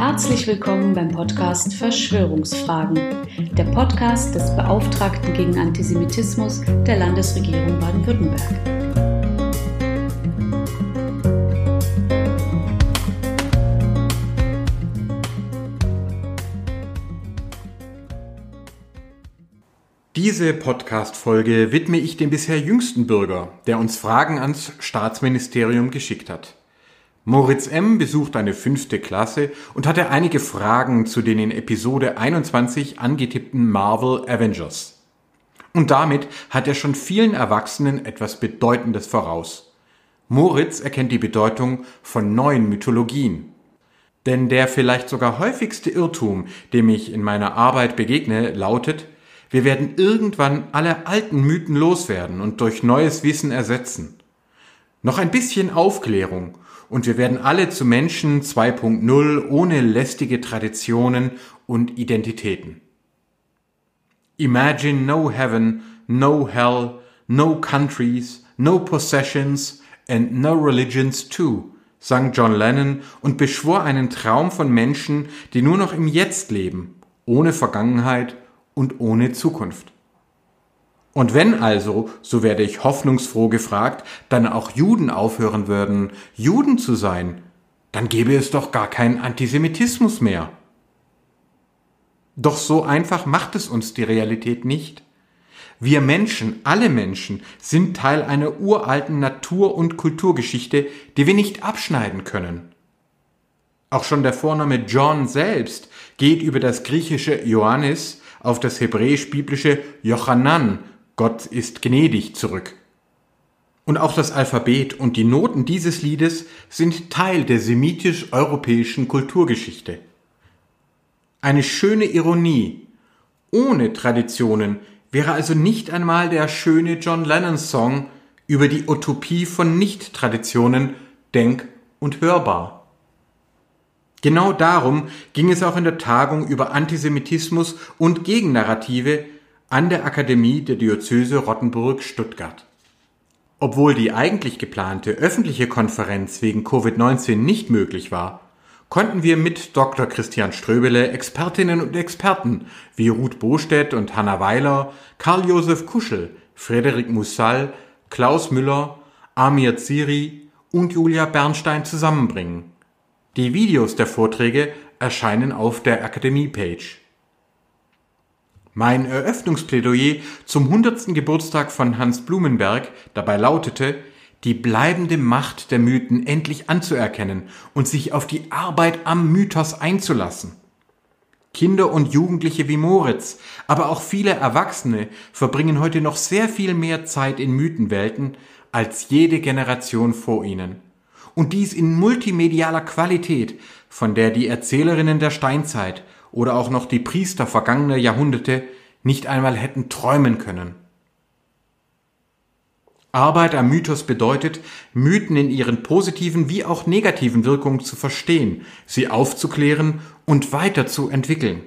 Herzlich willkommen beim Podcast Verschwörungsfragen, der Podcast des Beauftragten gegen Antisemitismus der Landesregierung Baden-Württemberg. Diese Podcast-Folge widme ich dem bisher jüngsten Bürger, der uns Fragen ans Staatsministerium geschickt hat. Moritz M. besucht eine fünfte Klasse und hatte einige Fragen zu den in Episode 21 angetippten Marvel Avengers. Und damit hat er schon vielen Erwachsenen etwas Bedeutendes voraus. Moritz erkennt die Bedeutung von neuen Mythologien. Denn der vielleicht sogar häufigste Irrtum, dem ich in meiner Arbeit begegne, lautet, wir werden irgendwann alle alten Mythen loswerden und durch neues Wissen ersetzen. Noch ein bisschen Aufklärung und wir werden alle zu Menschen 2.0 ohne lästige Traditionen und Identitäten. Imagine no heaven, no hell, no countries, no possessions and no religions too, sang John Lennon und beschwor einen Traum von Menschen, die nur noch im Jetzt leben, ohne Vergangenheit und ohne Zukunft. Und wenn also, so werde ich hoffnungsfroh gefragt, dann auch Juden aufhören würden, Juden zu sein, dann gäbe es doch gar keinen Antisemitismus mehr. Doch so einfach macht es uns die Realität nicht. Wir Menschen, alle Menschen, sind Teil einer uralten Natur- und Kulturgeschichte, die wir nicht abschneiden können. Auch schon der Vorname John selbst geht über das griechische Johannes auf das hebräisch-biblische Jochanan, Gott ist gnädig zurück. Und auch das Alphabet und die Noten dieses Liedes sind Teil der semitisch-europäischen Kulturgeschichte. Eine schöne Ironie. Ohne Traditionen wäre also nicht einmal der schöne John Lennon Song über die Utopie von Nicht-Traditionen denk- und hörbar. Genau darum ging es auch in der Tagung über Antisemitismus und Gegennarrative an der Akademie der Diözese Rottenburg-Stuttgart. Obwohl die eigentlich geplante öffentliche Konferenz wegen Covid-19 nicht möglich war, konnten wir mit Dr. Christian Ströbele Expertinnen und Experten wie Ruth Bostedt und Hanna Weiler, Karl-Josef Kuschel, Frederik Mussal, Klaus Müller, Amir Ziri und Julia Bernstein zusammenbringen. Die Videos der Vorträge erscheinen auf der Akademie-Page. Mein Eröffnungsplädoyer zum 100. Geburtstag von Hans Blumenberg dabei lautete, die bleibende Macht der Mythen endlich anzuerkennen und sich auf die Arbeit am Mythos einzulassen. Kinder und Jugendliche wie Moritz, aber auch viele Erwachsene verbringen heute noch sehr viel mehr Zeit in Mythenwelten als jede Generation vor ihnen. Und dies in multimedialer Qualität, von der die Erzählerinnen der Steinzeit oder auch noch die Priester vergangener Jahrhunderte nicht einmal hätten träumen können. Arbeit am Mythos bedeutet, Mythen in ihren positiven wie auch negativen Wirkungen zu verstehen, sie aufzuklären und weiterzuentwickeln.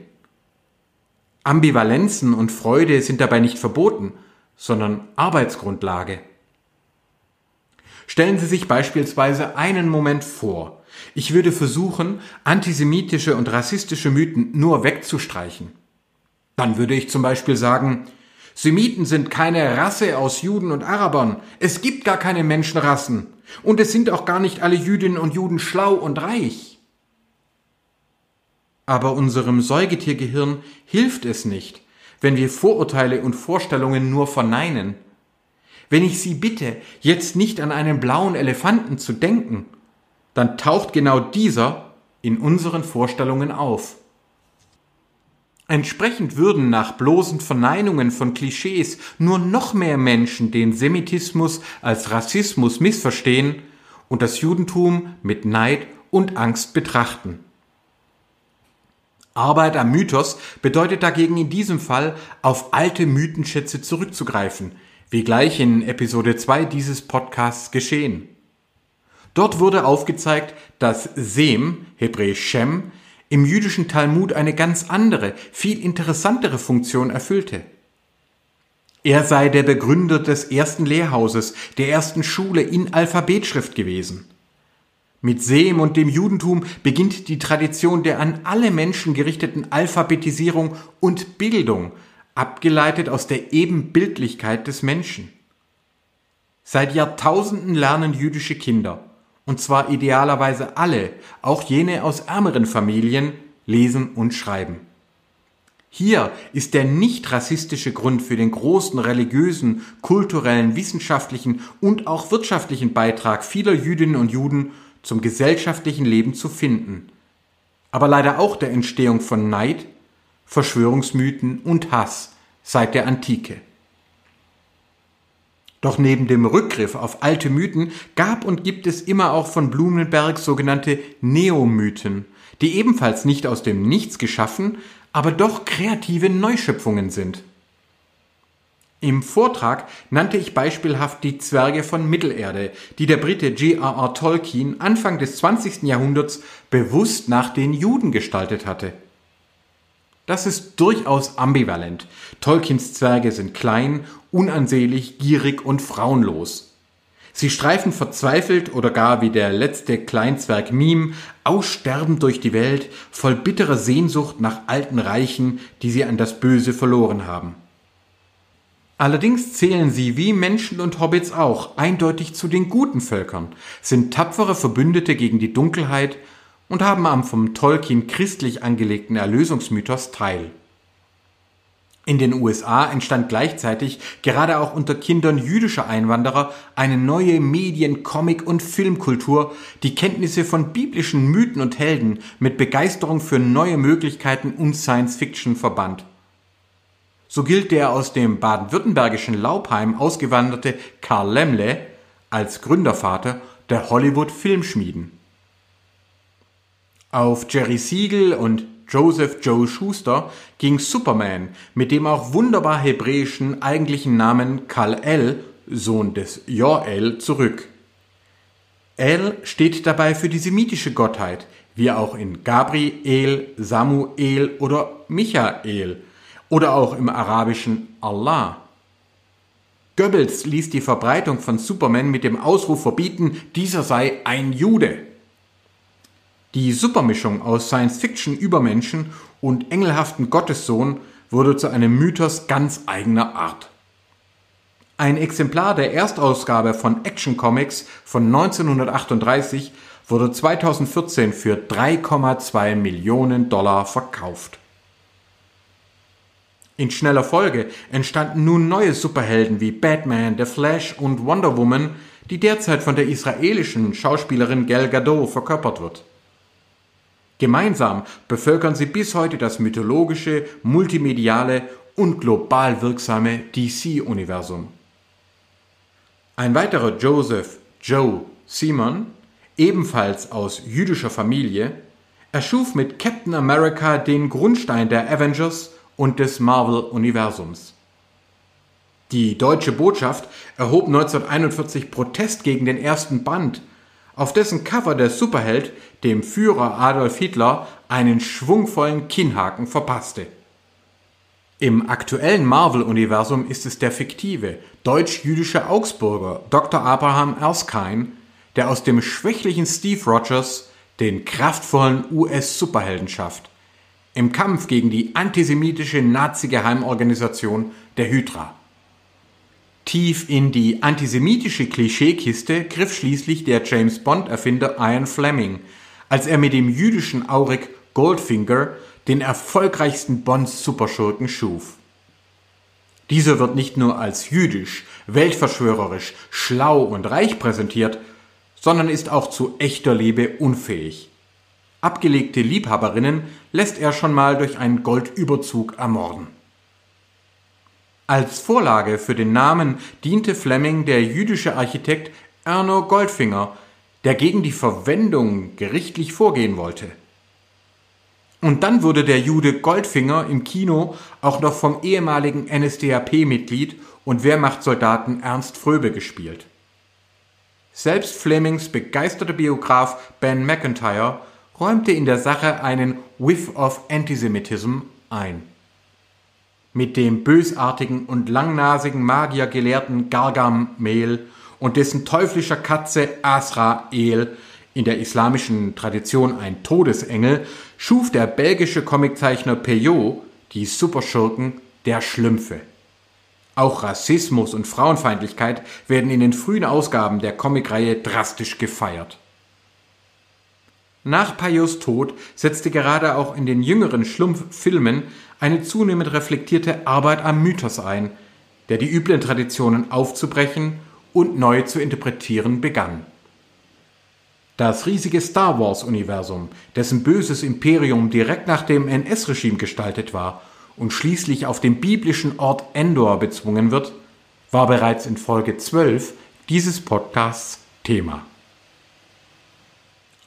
Ambivalenzen und Freude sind dabei nicht verboten, sondern Arbeitsgrundlage. Stellen Sie sich beispielsweise einen Moment vor, ich würde versuchen, antisemitische und rassistische Mythen nur wegzustreichen. Dann würde ich zum Beispiel sagen, Semiten sind keine Rasse aus Juden und Arabern. Es gibt gar keine Menschenrassen. Und es sind auch gar nicht alle Jüdinnen und Juden schlau und reich. Aber unserem Säugetiergehirn hilft es nicht, wenn wir Vorurteile und Vorstellungen nur verneinen. Wenn ich Sie bitte, jetzt nicht an einen blauen Elefanten zu denken, dann taucht genau dieser in unseren Vorstellungen auf. Entsprechend würden nach bloßen Verneinungen von Klischees nur noch mehr Menschen den Semitismus als Rassismus missverstehen und das Judentum mit Neid und Angst betrachten. Arbeit am Mythos bedeutet dagegen in diesem Fall, auf alte Mythenschätze zurückzugreifen, wie gleich in Episode 2 dieses Podcasts geschehen. Dort wurde aufgezeigt, dass Sem, hebräisch Shem, im jüdischen Talmud eine ganz andere, viel interessantere Funktion erfüllte. Er sei der Begründer des ersten Lehrhauses, der ersten Schule in Alphabetschrift gewesen. Mit Sem und dem Judentum beginnt die Tradition der an alle Menschen gerichteten Alphabetisierung und Bildung, abgeleitet aus der Ebenbildlichkeit des Menschen. Seit Jahrtausenden lernen jüdische Kinder, und zwar idealerweise alle, auch jene aus ärmeren Familien, lesen und schreiben. Hier ist der nicht rassistische Grund für den großen religiösen, kulturellen, wissenschaftlichen und auch wirtschaftlichen Beitrag vieler Jüdinnen und Juden zum gesellschaftlichen Leben zu finden, aber leider auch der Entstehung von Neid, Verschwörungsmythen und Hass seit der Antike. Doch neben dem Rückgriff auf alte Mythen gab und gibt es immer auch von Blumenberg sogenannte Neomythen, die ebenfalls nicht aus dem Nichts geschaffen, aber doch kreative Neuschöpfungen sind. Im Vortrag nannte ich beispielhaft die Zwerge von Mittelerde, die der Brite G.R.R. Tolkien Anfang des 20. Jahrhunderts bewusst nach den Juden gestaltet hatte. Das ist durchaus ambivalent. Tolkiens Zwerge sind klein, unansehlich, gierig und frauenlos. Sie streifen verzweifelt oder gar wie der letzte Kleinzwerg Mim aussterbend durch die Welt, voll bitterer Sehnsucht nach alten Reichen, die sie an das Böse verloren haben. Allerdings zählen sie wie Menschen und Hobbits auch eindeutig zu den guten Völkern, sind tapfere Verbündete gegen die Dunkelheit und haben am vom Tolkien christlich angelegten Erlösungsmythos teil. In den USA entstand gleichzeitig, gerade auch unter Kindern jüdischer Einwanderer, eine neue Medien-, Comic- und Filmkultur, die Kenntnisse von biblischen Mythen und Helden mit Begeisterung für neue Möglichkeiten und Science Fiction verband. So gilt der aus dem baden-württembergischen Laubheim ausgewanderte Karl Lemle als Gründervater der Hollywood-Filmschmieden. Auf Jerry Siegel und Joseph Joe Schuster ging Superman mit dem auch wunderbar hebräischen eigentlichen Namen Kal-El, Sohn des Jor-El, zurück. El steht dabei für die semitische Gottheit, wie auch in Gabriel, Samuel oder Michael – oder auch im arabischen Allah. Goebbels ließ die Verbreitung von Superman mit dem Ausruf verbieten, dieser sei ein Jude. Die Supermischung aus Science-Fiction-Übermenschen und engelhaften Gottessohn wurde zu einem Mythos ganz eigener Art. Ein Exemplar der Erstausgabe von Action Comics von 1938 wurde 2014 für 3,2 Millionen Dollar verkauft. In schneller Folge entstanden nun neue Superhelden wie Batman, The Flash und Wonder Woman, die derzeit von der israelischen Schauspielerin Gal Gadot verkörpert wird. Gemeinsam bevölkern sie bis heute das mythologische, multimediale und global wirksame DC-Universum. Ein weiterer Joseph Joe Simon, ebenfalls aus jüdischer Familie, erschuf mit Captain America den Grundstein der Avengers und des Marvel-Universums. Die deutsche Botschaft erhob 1941 Protest gegen den ersten Band, auf dessen Cover der Superheld dem Führer Adolf Hitler einen schwungvollen Kinnhaken verpasste. Im aktuellen Marvel-Universum ist es der fiktive, deutsch-jüdische Augsburger Dr. Abraham Erskine, der aus dem schwächlichen Steve Rogers den kraftvollen US-Superhelden schafft im Kampf gegen die antisemitische Nazi-Geheimorganisation der Hydra. Tief in die antisemitische Klischeekiste griff schließlich der James Bond-Erfinder Ian Fleming, als er mit dem jüdischen Auric Goldfinger den erfolgreichsten Bond-Superschurken schuf. Dieser wird nicht nur als jüdisch, weltverschwörerisch, schlau und reich präsentiert, sondern ist auch zu echter Liebe unfähig. Abgelegte Liebhaberinnen lässt er schon mal durch einen Goldüberzug ermorden. Als Vorlage für den Namen diente Fleming der jüdische Architekt Erno Goldfinger, der gegen die Verwendung gerichtlich vorgehen wollte. Und dann wurde der Jude Goldfinger im Kino auch noch vom ehemaligen NSDAP-Mitglied und Wehrmachtssoldaten Ernst Fröbe gespielt. Selbst Flemings begeisterter Biograf Ben McIntyre räumte in der Sache einen Whiff of Antisemitism ein. Mit dem bösartigen und langnasigen Magiergelehrten Gargamel und dessen teuflischer Katze Asrael in der islamischen Tradition ein Todesengel, schuf der belgische Comiczeichner Peyo die Superschurken der Schlümpfe. Auch Rassismus und Frauenfeindlichkeit werden in den frühen Ausgaben der Comicreihe drastisch gefeiert. Nach Payos Tod setzte gerade auch in den jüngeren Schlumpffilmen eine zunehmend reflektierte Arbeit am Mythos ein, der die üblen Traditionen aufzubrechen und neu zu interpretieren begann. Das riesige Star Wars-Universum, dessen böses Imperium direkt nach dem NS-Regime gestaltet war und schließlich auf dem biblischen Ort Endor bezwungen wird, war bereits in Folge 12 dieses Podcasts Thema.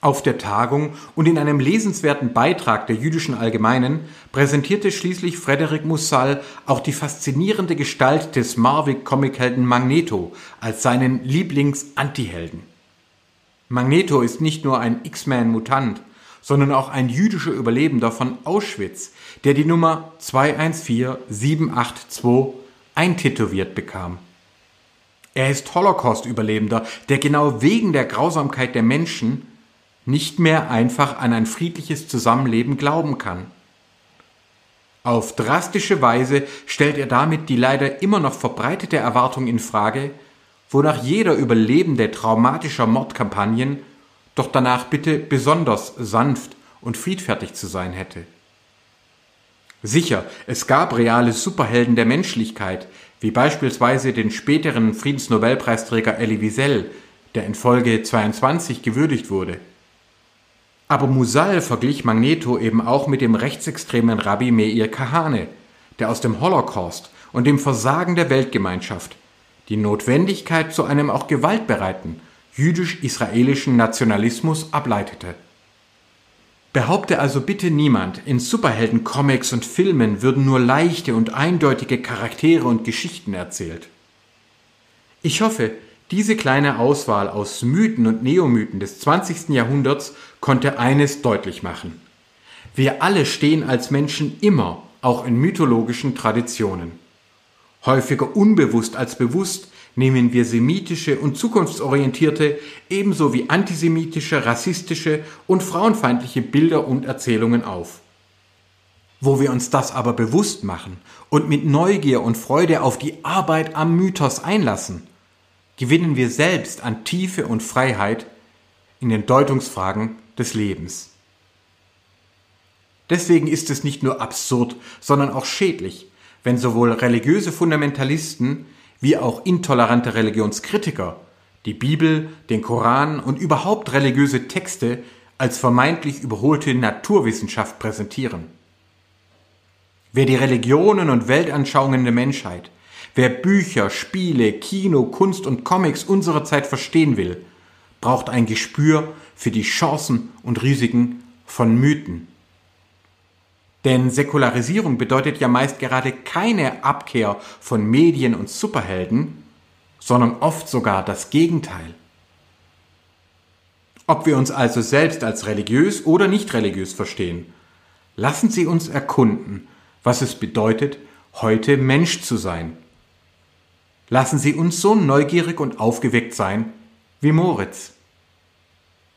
Auf der Tagung und in einem lesenswerten Beitrag der Jüdischen Allgemeinen präsentierte schließlich Frederik Mussal auch die faszinierende Gestalt des Marvel-Comichelden Magneto als seinen Lieblings-Antihelden. Magneto ist nicht nur ein X-Men-Mutant, sondern auch ein jüdischer Überlebender von Auschwitz, der die Nummer 214782 eintätowiert bekam. Er ist Holocaust-Überlebender, der genau wegen der Grausamkeit der Menschen nicht mehr einfach an ein friedliches Zusammenleben glauben kann. Auf drastische Weise stellt er damit die leider immer noch verbreitete Erwartung in Frage, wonach jeder Überlebende traumatischer Mordkampagnen doch danach bitte besonders sanft und friedfertig zu sein hätte. Sicher, es gab reale Superhelden der Menschlichkeit, wie beispielsweise den späteren Friedensnobelpreisträger Elie Wiesel, der in Folge 22 gewürdigt wurde. Aber Musal verglich Magneto eben auch mit dem rechtsextremen Rabbi Meir Kahane, der aus dem Holocaust und dem Versagen der Weltgemeinschaft die Notwendigkeit zu einem auch gewaltbereiten jüdisch-israelischen Nationalismus ableitete. Behaupte also bitte niemand, in Superhelden-Comics und Filmen würden nur leichte und eindeutige Charaktere und Geschichten erzählt. Ich hoffe, diese kleine Auswahl aus Mythen und Neomythen des 20. Jahrhunderts konnte eines deutlich machen. Wir alle stehen als Menschen immer auch in mythologischen Traditionen. Häufiger unbewusst als bewusst nehmen wir semitische und zukunftsorientierte ebenso wie antisemitische, rassistische und frauenfeindliche Bilder und Erzählungen auf. Wo wir uns das aber bewusst machen und mit Neugier und Freude auf die Arbeit am Mythos einlassen, gewinnen wir selbst an Tiefe und Freiheit in den Deutungsfragen des Lebens. Deswegen ist es nicht nur absurd, sondern auch schädlich, wenn sowohl religiöse Fundamentalisten wie auch intolerante Religionskritiker die Bibel, den Koran und überhaupt religiöse Texte als vermeintlich überholte Naturwissenschaft präsentieren. Wer die Religionen und Weltanschauungen der Menschheit Wer Bücher, Spiele, Kino, Kunst und Comics unserer Zeit verstehen will, braucht ein Gespür für die Chancen und Risiken von Mythen. Denn Säkularisierung bedeutet ja meist gerade keine Abkehr von Medien und Superhelden, sondern oft sogar das Gegenteil. Ob wir uns also selbst als religiös oder nicht religiös verstehen, lassen Sie uns erkunden, was es bedeutet, heute Mensch zu sein. Lassen Sie uns so neugierig und aufgeweckt sein wie Moritz.